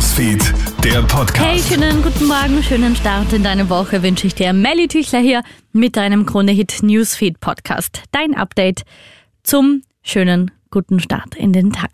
Newsfeed, der Podcast. Hey, schönen guten Morgen, schönen Start in deine Woche wünsche ich dir. Melly Tüchler hier mit deinem Krone-Hit Newsfeed Podcast. Dein Update zum schönen guten Start in den Tag.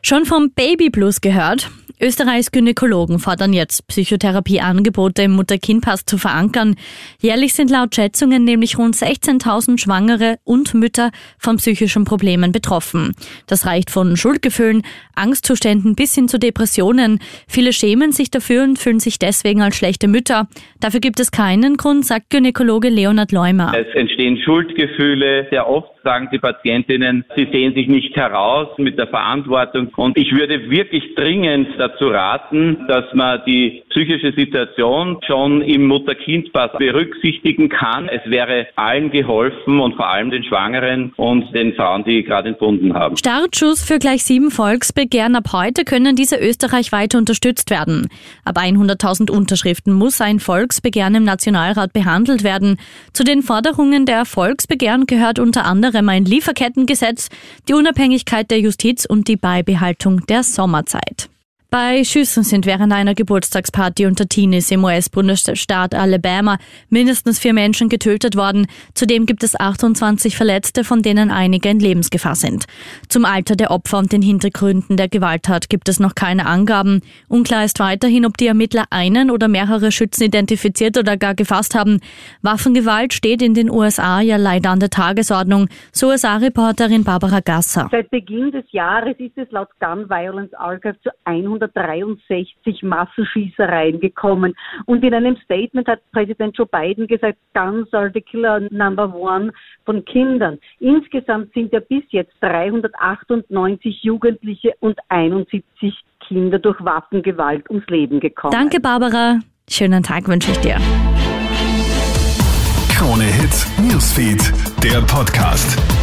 Schon vom Baby Blues gehört? Österreichs Gynäkologen fordern jetzt, Psychotherapieangebote im Mutter-Kind-Pass zu verankern. Jährlich sind laut Schätzungen nämlich rund 16.000 Schwangere und Mütter von psychischen Problemen betroffen. Das reicht von Schuldgefühlen, Angstzuständen bis hin zu Depressionen. Viele schämen sich dafür und fühlen sich deswegen als schlechte Mütter. Dafür gibt es keinen Grund, sagt Gynäkologe Leonard Leumer. Es entstehen Schuldgefühle. Sehr oft sagen die Patientinnen, sie sehen sich nicht heraus mit der Verantwortung. Und ich würde wirklich dringend dazu raten, dass man die psychische Situation schon im Mutter-Kind-Pass berücksichtigen kann. Es wäre allen geholfen und vor allem den Schwangeren und den Frauen, die gerade entbunden haben. Startschuss für gleich sieben Volksbegehren ab heute können diese österreichweit unterstützt werden. Ab 100.000 Unterschriften muss ein Volksbegehren im Nationalrat behandelt werden. Zu den Forderungen der Volksbegehren gehört unter anderem ein Lieferkettengesetz, die Unabhängigkeit der Justiz und die Beibehaltung der Sommerzeit. Bei Schüssen sind während einer Geburtstagsparty unter Teenies im US-Bundesstaat Alabama mindestens vier Menschen getötet worden. Zudem gibt es 28 Verletzte, von denen einige in Lebensgefahr sind. Zum Alter der Opfer und den Hintergründen der Gewalttat gibt es noch keine Angaben. Unklar ist weiterhin, ob die Ermittler einen oder mehrere Schützen identifiziert oder gar gefasst haben. Waffengewalt steht in den USA ja leider an der Tagesordnung, so USA-Reporterin Barbara Gasser. Seit Beginn des Jahres ist es laut Gun Violence Archive zu 100 163 Massenschießereien gekommen. Und in einem Statement hat Präsident Joe Biden gesagt, Guns are the killer number one von Kindern. Insgesamt sind ja bis jetzt 398 Jugendliche und 71 Kinder durch Waffengewalt ums Leben gekommen. Danke, Barbara. Schönen Tag wünsche ich dir. Krone Hits, Newsfeed, der Podcast.